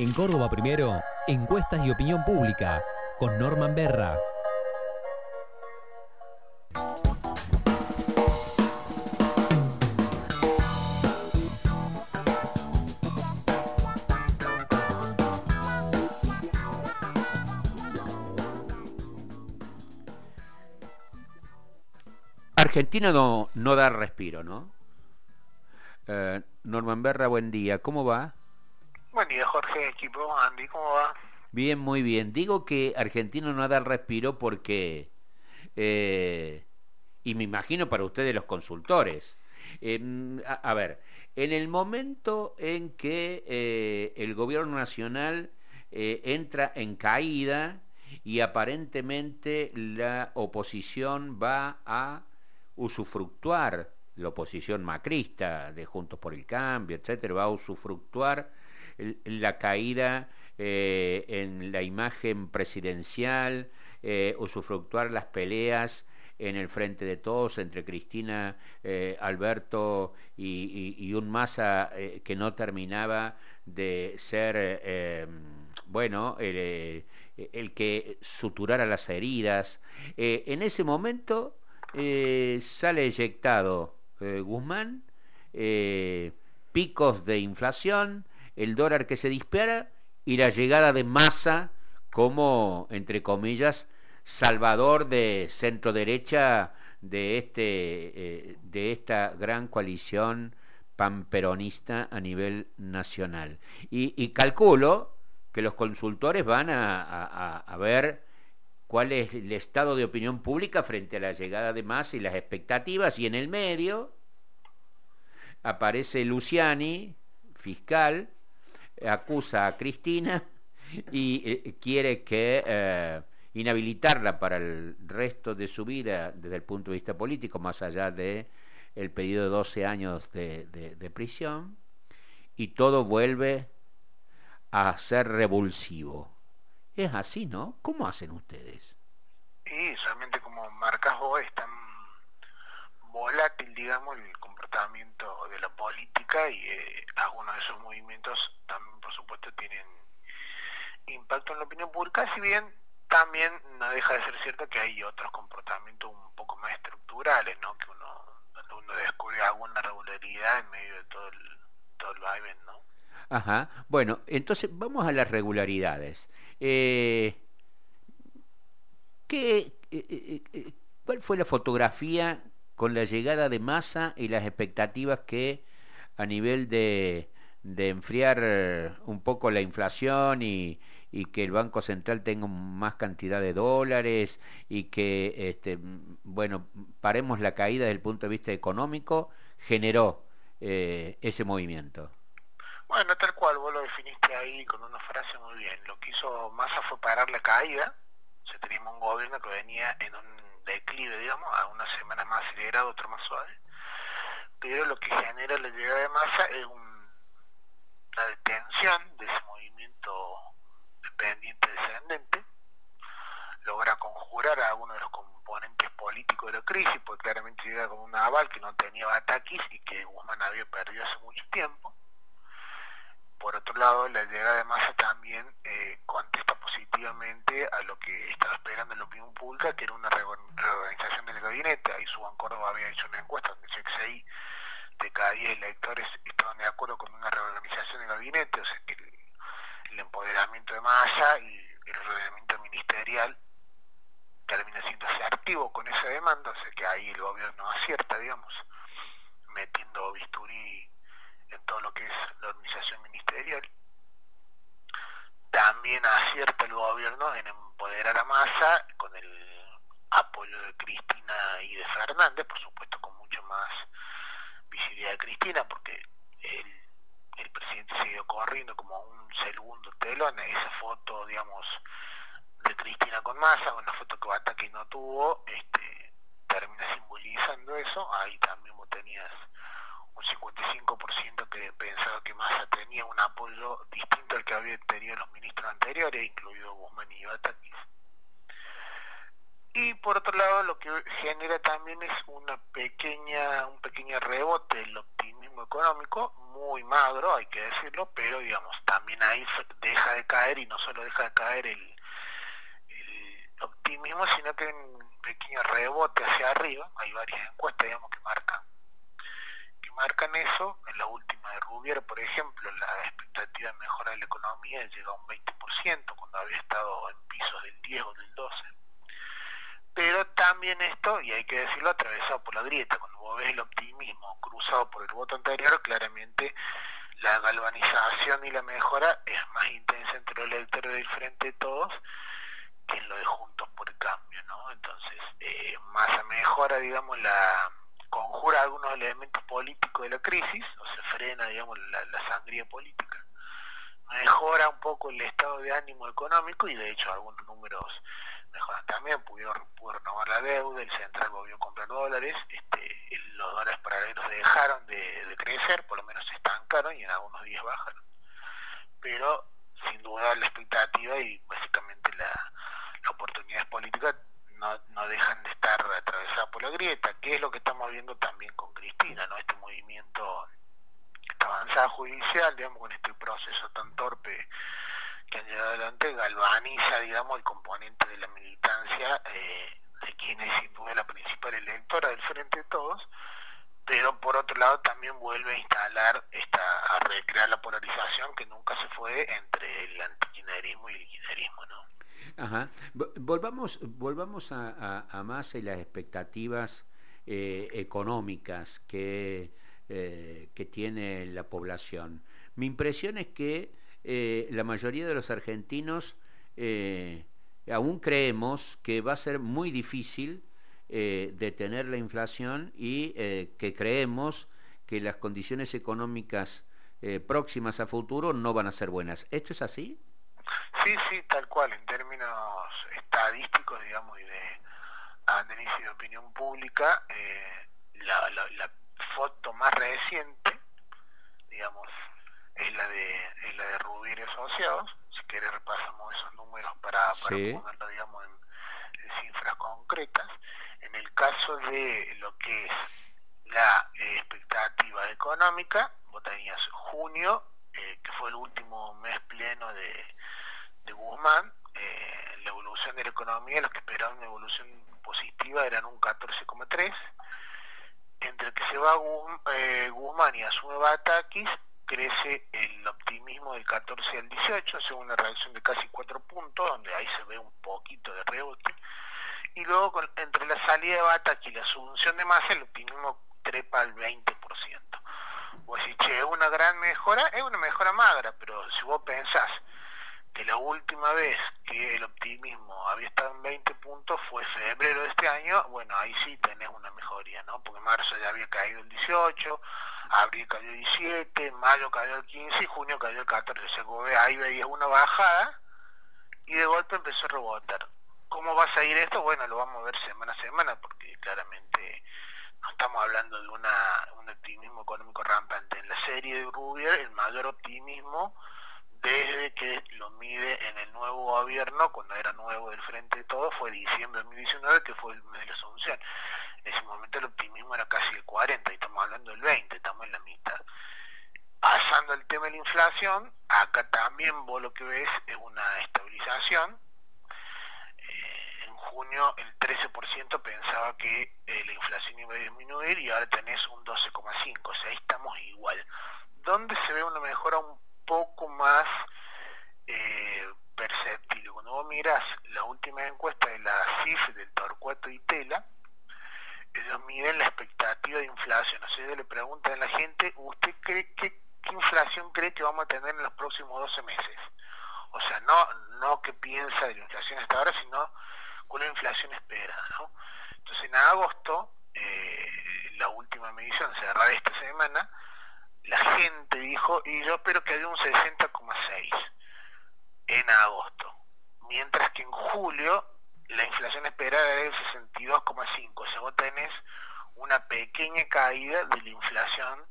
En Córdoba Primero, encuestas y opinión pública, con Norman Berra. Argentina no, no da respiro, ¿no? Eh, Norman Berra, buen día. ¿Cómo va? Jorge, ¿cómo va? Bien, muy bien. Digo que Argentina no da respiro porque, eh, y me imagino para ustedes los consultores, em, a, ver, en el momento en que eh, el gobierno nacional entra en caída y aparentemente la oposición va a usufructuar la oposición macrista de Juntos por el Cambio, etcétera, va a usufructuar la caída eh, en la imagen presidencial, eh, usufructuar las peleas en el frente de todos entre Cristina, eh, Alberto y, un Massa que no terminaba de ser, bueno, el, el, que suturara las heridas. en ese momento sale eyectado eh, Guzmán, eh, picos de inflación, el dólar que se dispara y la llegada de masa como, entre comillas, salvador de centro derecha de, este, eh, de esta gran coalición panperonista a nivel nacional. Y, calculo que los consultores van a, ver cuál es el estado de opinión pública frente a la llegada de Massa y las expectativas, y en el medio aparece Luciani, fiscal, acusa a Cristina y eh, quiere que eh, inhabilitarla para el resto de su vida desde el punto de vista político, más allá de el pedido de 12 años de, de prisión, y todo vuelve a ser revulsivo. Es así, ¿no? ¿Cómo hacen ustedes? Sí, solamente como marcas vos, es tan volátil, digamos, el comportamiento de la política y eh, algunos de esos movimientos también, por supuesto, tienen impacto en la opinión pública, si bien también no deja de ser cierto que hay otros comportamientos un poco más estructurales, ¿no? Que uno, descubre alguna regularidad en medio de todo el, todo el vaivén, ¿no? Ajá. Bueno, entonces vamos a las regularidades. Eh, ¿qué, eh, eh, ¿Cuál fue la fotografía con la llegada de masa y las expectativas que a nivel de, enfriar eh, un poco la inflación y, que el Banco Central tenga más cantidad de dólares y que, este, bueno, paremos la caída desde el punto de vista económico, generó eh, ese movimiento. Bueno, tal cual, vos lo definiste ahí con una frase muy bien. Lo que hizo Massa fue parar la caída. O sea, teníamos un gobierno que venía en un declive, digamos, a una semana más acelerado, otra más suave, pero lo que genera la llegada de masa es una detención de ese movimiento dependiente descendente, logra conjurar a uno de los componentes políticos de la crisis, porque claramente llega con un aval que no tenía ataques y que Guzmán había perdido hace mucho tiempo, por otro lado, la llegada de masa también eh, contesta positivamente a lo que estaba esperando la opinión pública, que era una reorganización del gabinete. Ahí Suban Córdoba había hecho una encuesta donde se que de cada 10 electores estaban de acuerdo con una reorganización del gabinete, o sea que el, empoderamiento de masa y el reordenamiento ministerial termina siendo asertivo con esa demanda, o sea que ahí el gobierno acierta, digamos, metiendo bisturí en todo lo que es la organización ministerial. También acierta el gobierno en empoderar a Massa con el apoyo de Cristina y de Fernández, por supuesto visibilidad de Cristina, porque el, presidente siguió corriendo como un segundo telón, esa foto, digamos, de Cristina con Massa, una foto que Bataki no tuvo, este, termina simbolizando eso, ahí también vos tenías un 55% que pensaba que Massa tenía un apoyo distinto al que había tenido los ministros anteriores, incluido Guzmán y Batakis. y por otro lado lo que genera también es una pequeña un pequeño rebote del optimismo económico muy magro hay que decirlo pero digamos también ahí deja de caer y no solo deja de caer el, el optimismo sino que un pequeño rebote hacia arriba. Hay varias encuestas digamos que marcan que marcan eso. En la última de Rubier por ejemplo la expectativa de mejora de la economía llega a un 20% cuando había estado en pisos del 10 o del 12 pero también esto, y hay que decirlo, atravesado por la grieta, cuando vos ves el optimismo cruzado por el voto anterior, claramente la galvanización y la mejora es más intensa entre los electores del Frente de Todos que en lo de Juntos por Cambio, ¿no? Entonces, eh, más a mejora, digamos, la conjura algunos elementos políticos de la crisis, o se frena, digamos, la sangría política, mejora un poco el estado de ánimo económico y de hecho algunos números mejoran también, pudieron, pudo renovar la deuda, el central volvió a comprar dólares, este, los dólares paralelos dejaron de, crecer, por lo menos se estancaron y en algunos días bajaron. Pero sin duda la expectativa y básicamente la, las oportunidades políticas no, no, dejan de estar atravesadas por la grieta, que es lo que estamos viendo también con Cristina, ¿no? Este movimiento, esta avanzada judicial, digamos, con este proceso tan torpe que han llegado adelante galvaniza, digamos, el componente de la militancia eh, de quien es sin duda la principal electora del Frente de Todos, pero por otro lado también vuelve a instalar, esta, a recrear la polarización que nunca se fue entre el antiquinerismo y el kirchnerismo, ¿no? Ajá. Volvamos, volvamos a, a, más y las expectativas eh, económicas que, eh, que tiene la población. Mi impresión es que eh, la mayoría de los argentinos eh, aún creemos que va a ser muy difícil eh, detener la inflación y que creemos que las condiciones económicas próximas a futuro no van a ser buenas. ¿Esto es así? Sí, sí, tal cual, en términos estadísticos, digamos, y de análisis de opinión pública, la, la foto más reciente, digamos, es la de es la de Rubir Asociados. Si quieres repasamos esos números para, ponerlo digamos en, cifras concretas. En el caso de lo que es la expectativa económica, vos tenías junio, eh, que fue el último mes pleno de, de Guzmán, eh, la evolución de la economía, los que esperaban una evolución positiva eran un 14,3, entre el que se va eh, Guzmán y asume Batakis, crece el optimismo del 14 al 18, según una reacción de casi 4 puntos, donde ahí se ve un poquito de rebote. Y luego entre la salida de Batak y la asunción de masa, el optimismo trepa al 20%. Vos decís, che, es una gran mejora, es una mejora magra, pero si vos pensás que la última vez que el optimismo había estado en 20 puntos fue febrero de este año, bueno, ahí sí tenés una mejoría, ¿no? Porque marzo ya había caído el 18, abril cayó el 17, mayo cayó el 15 y junio cayó el 14. O sea, ahí veías una bajada y de golpe empezó a rebotar. ¿Cómo va a salir esto? Bueno, lo vamos a ver semana a semana porque claramente no estamos hablando de una, un optimismo económico rampante. En la serie de Rubier, el mayor optimismo desde que lo mide en el nuevo gobierno, cuando era nuevo del Frente de Todo, fue diciembre de 2019, que fue el mes de la Asunción. En ese momento el optimismo era casi el 40 y estamos hablando del 20, estamos en la mitad. Pasando el tema la inflación, acá también vos lo que ves es una estabilización. Eh, en junio el 13% pensaba que eh, la inflación iba a disminuir y ahora tenés un 12,5, o sea, ahí estamos igual. ¿Dónde se ve una mejora un poco más eh, perceptible? Cuando vos mirás la última encuesta de la CIF del Torcuato y Tela, ellos miden la expectativa de inflación. O sea, ellos le preguntan a la gente, ¿usted cree que qué inflación cree que vamos a tener en los próximos 12 meses? O sea, no, no qué piensa de la inflación hasta ahora, sino es la inflación esperada. Entonces, en agosto, eh, la última medición cerrada esta semana, la gente dijo, y yo espero que haya un 60,6 en agosto. Mientras que en julio la inflación esperada era del 62,5. O sea, vos tenés una pequeña caída de la inflación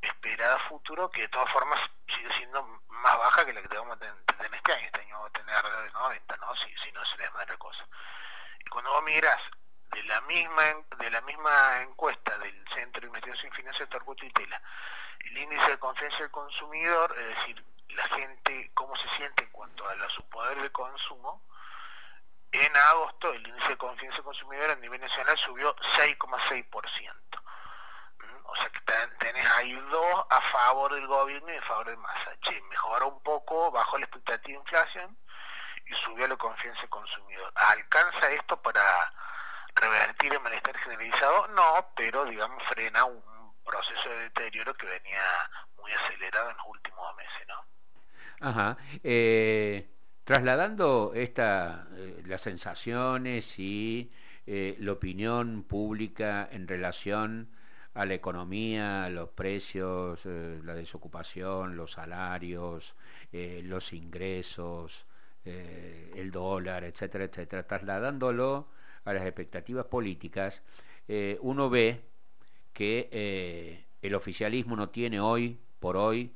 esperada futuro que de todas formas sigue siendo más baja que la que vamos a tener este año. Este año vamos a tener alrededor de 90, ¿no? Si, si no se les la cosa. Y cuando vos mirás de la misma de la misma encuesta del Centro de Investigación Financiera Torcuato y Tela, el índice de confianza del consumidor, es decir, la gente cómo se siente en cuanto a, su poder de consumo, en agosto el índice de confianza del consumidor a nivel nacional subió 6,6%. O sea que tenés ahí dos a favor del gobierno y a favor de masa. Che, mejoró un poco, bajó la expectativa de inflación y subió la confianza del consumidor. ¿Alcanza esto para revertir el malestar generalizado? No, pero digamos frena un proceso de deterioro que venía muy acelerado en los últimos meses, ¿no? Ajá. Eh, trasladando esta, eh, las sensaciones y eh, la opinión pública en relación a la economía, los precios, la desocupación, los salarios, los ingresos, el dólar, etcétera, etcétera, trasladándolo a las expectativas políticas, uno ve que eh, el oficialismo no tiene hoy, por hoy,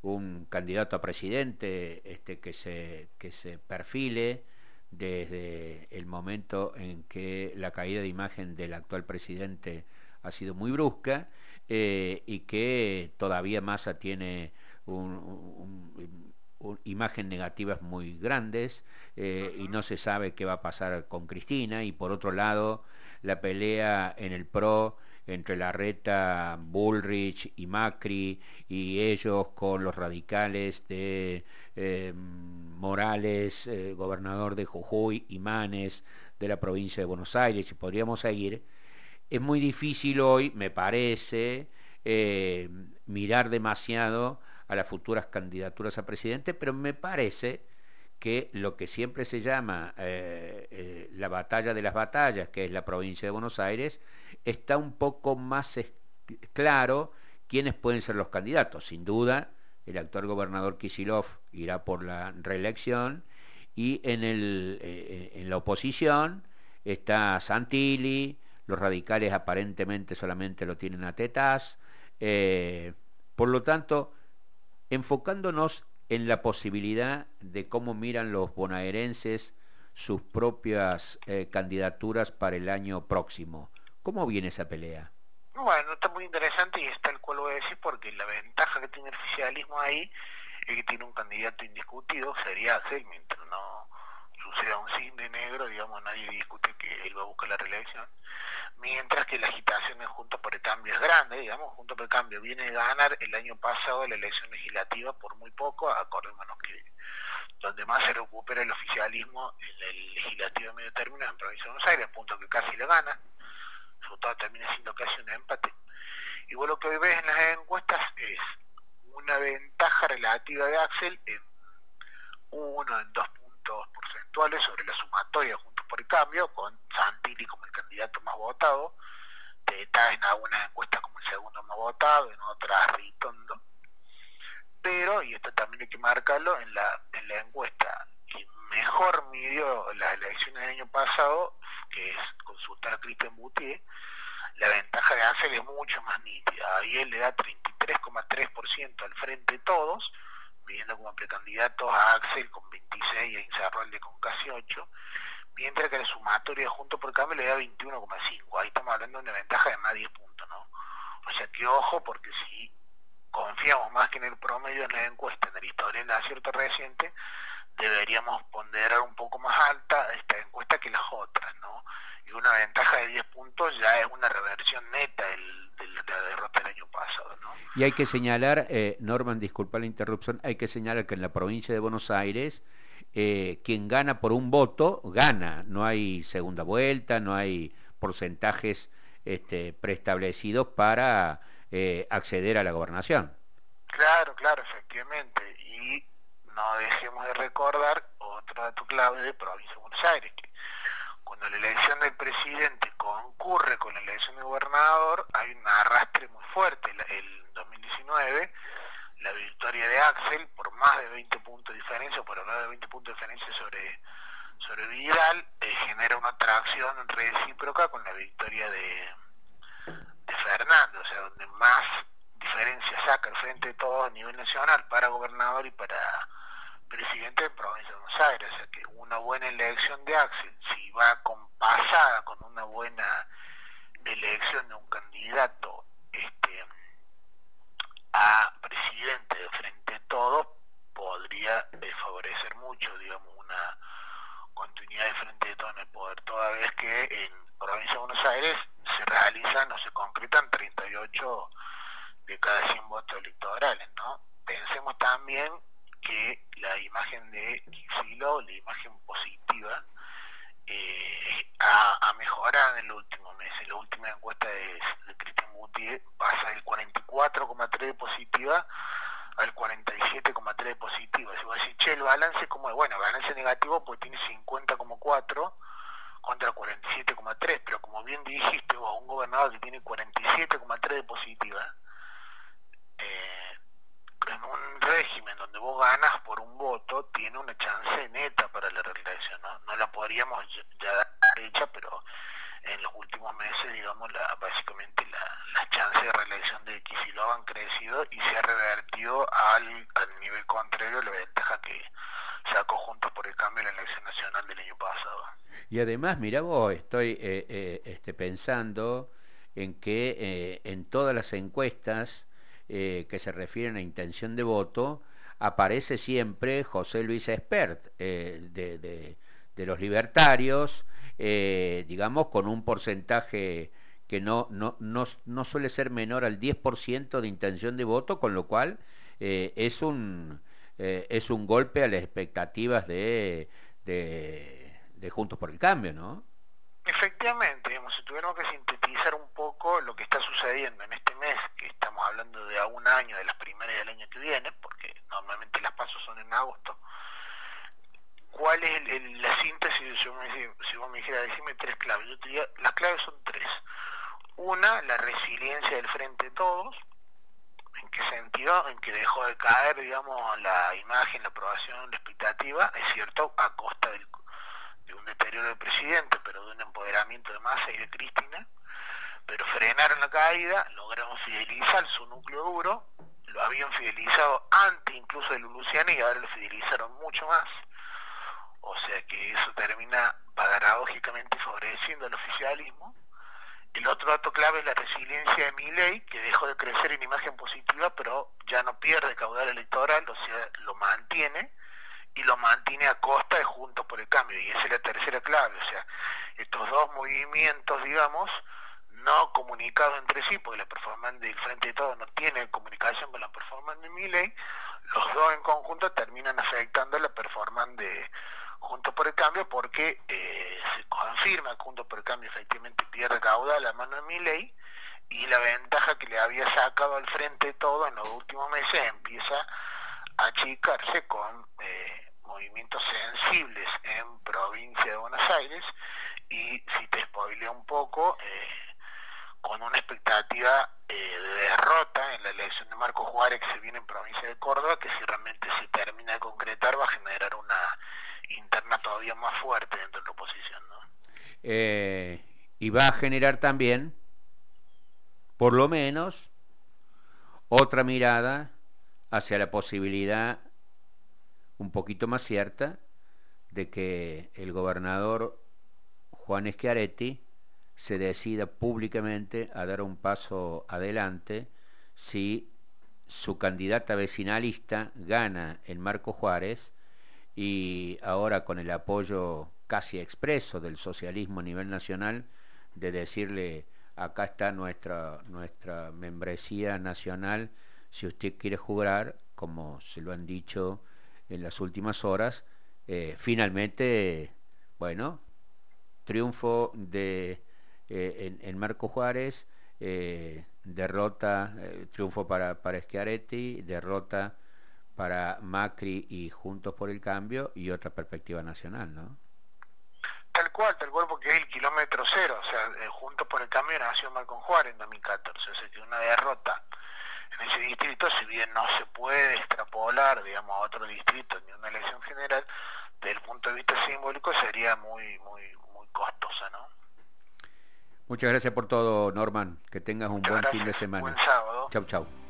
un candidato a presidente este, que, se, que se perfile desde el momento en que la caída de imagen del actual presidente ha sido muy brusca eh, y que todavía Massa tiene un, imagen negativas muy grandes eh, y no se sabe qué va a pasar con Cristina. Y por otro lado la pelea en el PRO entre la reta Bullrich y Macri y ellos con los radicales de eh, Morales, gobernador de Jujuy, y Manes de la provincia de Buenos Aires, y podríamos seguir, es muy difícil hoy, me parece, eh, mirar demasiado a las futuras candidaturas a presidente, pero me parece que lo que siempre se llama la batalla de las batallas, que es la provincia de Buenos Aires, está un poco más claro quiénes pueden ser los candidatos. Sin duda, el actual gobernador Kisilov irá por la reelección y en, el, eh, en la oposición está Santilli, los radicales aparentemente solamente lo tienen a tetas. Eh, por lo tanto, enfocándonos en la posibilidad de cómo miran los bonaerenses sus propias eh, candidaturas para el año próximo. ¿Cómo viene esa pelea? Bueno, está muy interesante y está el cual voy a decir porque la ventaja que tiene el oficialismo ahí es que tiene un candidato indiscutido, sería mientras no suceda un cisne negro, digamos, nadie discute que él va a buscar la reelección, mientras que la agitación en Junto por el Cambio es grande, digamos, Junto por el Cambio viene a ganar el año pasado la elección legislativa por muy poco, acordémonos que donde más se recupera el oficialismo en el legislativo de medio término en Provincia de Buenos Aires, punto que casi le gana, resultado termina siendo casi un empate. Y vos lo que ves en las encuestas es una ventaja relativa de Axel en uno, en dos puntos sobre la sumatoria juntos por el cambio, con Santilli como el candidato más votado, está en algunas encuestas como el segundo más votado, en otras Ritondo. Pero, y esto también hay que marcarlo, en la, en la encuesta que mejor midió las elecciones del año pasado, que es consultar a Cristian Boutier, la ventaja de Axel es mucho más nítida. Ahí él le da 33,3% al frente de todos, viendo como precandidatos a Axel con 26 y a Inzarralde con casi 8, mientras que la sumatoria junto por cambio le da 21,5. Ahí estamos hablando de una ventaja de más 10 puntos, ¿no? O sea que ojo, porque si confiamos más que en el promedio en la encuesta, en el historial de acierto reciente, deberíamos ponderar un poco más alta esta encuesta que las otras, ¿no? Y una ventaja de 10 puntos ya es una reversión neta de la derrota del año pasado, ¿no? Y hay que señalar, eh, Norman, disculpa la interrupción, hay que señalar que en la provincia de Buenos Aires eh, quien gana por un voto, gana, no hay segunda vuelta, no hay porcentajes este, preestablecidos para eh, acceder a la gobernación. Claro, claro, efectivamente. Y no dejemos de recordar otro dato clave de provincia de Buenos Aires, que cuando la elección del presidente concurre con la elección del gobernador, hay un arrastre muy fuerte. El 2019, la victoria de Axel, por más de 20 puntos de diferencia, por hablar de 20 puntos de diferencia sobre, sobre Vidal, eh, genera una atracción recíproca con la victoria de, de Fernando, o sea, donde más diferencia saca al frente de todos a nivel nacional para gobernador y para presidente de provincia de Buenos Aires, o sea que una buena elección de Axel, si va compasada con una buena elección de un candidato este, a presidente de frente a todos, podría favorecer mucho, digamos, una continuidad de frente de todo en el poder, toda vez que en provincia de Buenos Aires se realizan o se concretan 38 de cada 100 votos electorales, ¿no? Pensemos también que la imagen de Kicilo, la imagen positiva, eh, ha, mejorado en el último mes. En la última encuesta de, Cristian Gutiérrez pasa del 44,3 de positiva al 47,3 de positiva. Si vos decís, che, el balance, como es? Bueno, balance negativo pues tiene 50,4 contra 47,3, pero como bien dijiste vos, un gobernador que tiene 47,3 de positiva, eh, en un régimen donde vos ganas por un voto, tiene una chance neta para la reelección, ¿no? No la podríamos ya dar hecha, pero en los últimos meses, digamos, la, básicamente las chances de reelección de Kicillof han crecido y se ha revertido al, al nivel contrario la ventaja que sacó Juntos por el Cambio en la elección nacional del año pasado. Y además, mira vos, estoy eh, eh, este, pensando en que eh, en todas las encuestas que se refieren a intención de voto, aparece siempre José Luis Espert de, los libertarios, digamos, con un porcentaje que no, no, no, suele ser menor al 10% de intención de voto, con lo cual es, un, es un golpe a las expectativas de de Juntos por el Cambio, ¿no? Efectivamente, digamos, si tuviéramos que sintetizar un poco lo que está sucediendo en este mes, que estamos hablando de a un año de las primeras del año que viene, porque normalmente las pasos son en agosto, ¿cuál es la síntesis? Si, si vos me dijeras, decime tres claves, yo te las claves son tres. Una, la resiliencia del frente de todos, ¿En qué sentido? En que dejó de caer, digamos, la imagen, la aprobación, la expectativa, es cierto, a costa de un deterioro del presidente, pero de un empoderamiento de Massa y de Cristina, pero frenaron la caída, lograron fidelizar su núcleo duro, lo habían fidelizado antes incluso de Luluciana y ahora lo fidelizaron mucho más. O sea que eso termina paradójicamente favoreciendo al oficialismo. El otro dato clave es la resiliencia de Miley, que dejó de crecer en imagen positiva, pero ya no pierde caudal electoral, o sea, lo mantiene y lo mantiene a costa de Juntos por el Cambio. Y esa es la tercera clave. O sea, estos dos movimientos, digamos, no comunicados entre sí, porque la performance del Frente de Todos no tiene comunicación con la performance de Milley, los dos en conjunto terminan afectando la performance de Juntos por el Cambio porque eh, se confirma que Juntos por el Cambio efectivamente pierde caudal a la mano de Milley y la ventaja que le había sacado al Frente Todo en los últimos meses empieza a achicarse con eh, movimientos sensibles en provincia de Buenos Aires y si te spoileo un poco, eh, con una expectativa eh, de derrota en la elección de Marco Juárez que se viene en provincia de Córdoba, que si realmente se termina de concretar va a generar una interna todavía más fuerte dentro de la oposición. ¿no? y va a generar también, por lo menos, otra mirada hacia la posibilidad un poquito más cierta de que el gobernador Juan Schiaretti se decida públicamente a dar un paso adelante si su candidata vecinalista gana en Marco Juárez y ahora con el apoyo casi expreso del socialismo a nivel nacional de decirle acá está nuestra, nuestra membresía nacional si usted quiere jugar, como se lo han dicho en las últimas horas, eh, finalmente, bueno, triunfo de eh, en, Marco Juárez, eh, derrota, triunfo para, para Schiaretti, derrota para Macri y Juntos por el Cambio y otra perspectiva nacional, ¿no? Tal cual, tal cual, porque es el kilómetro cero, o sea, Juntos por el Cambio nació Marco Juárez en 2014, o sea, que una derrota en ese distrito, si bien no se puede extrapolar, digamos, a otro distrito ni una elección general, desde el punto de vista simbólico sería muy, muy, muy costosa, ¿no? Muchas gracias por todo, Norman. Que tengas un buen fin de semana. Buen sábado. Chau, chau.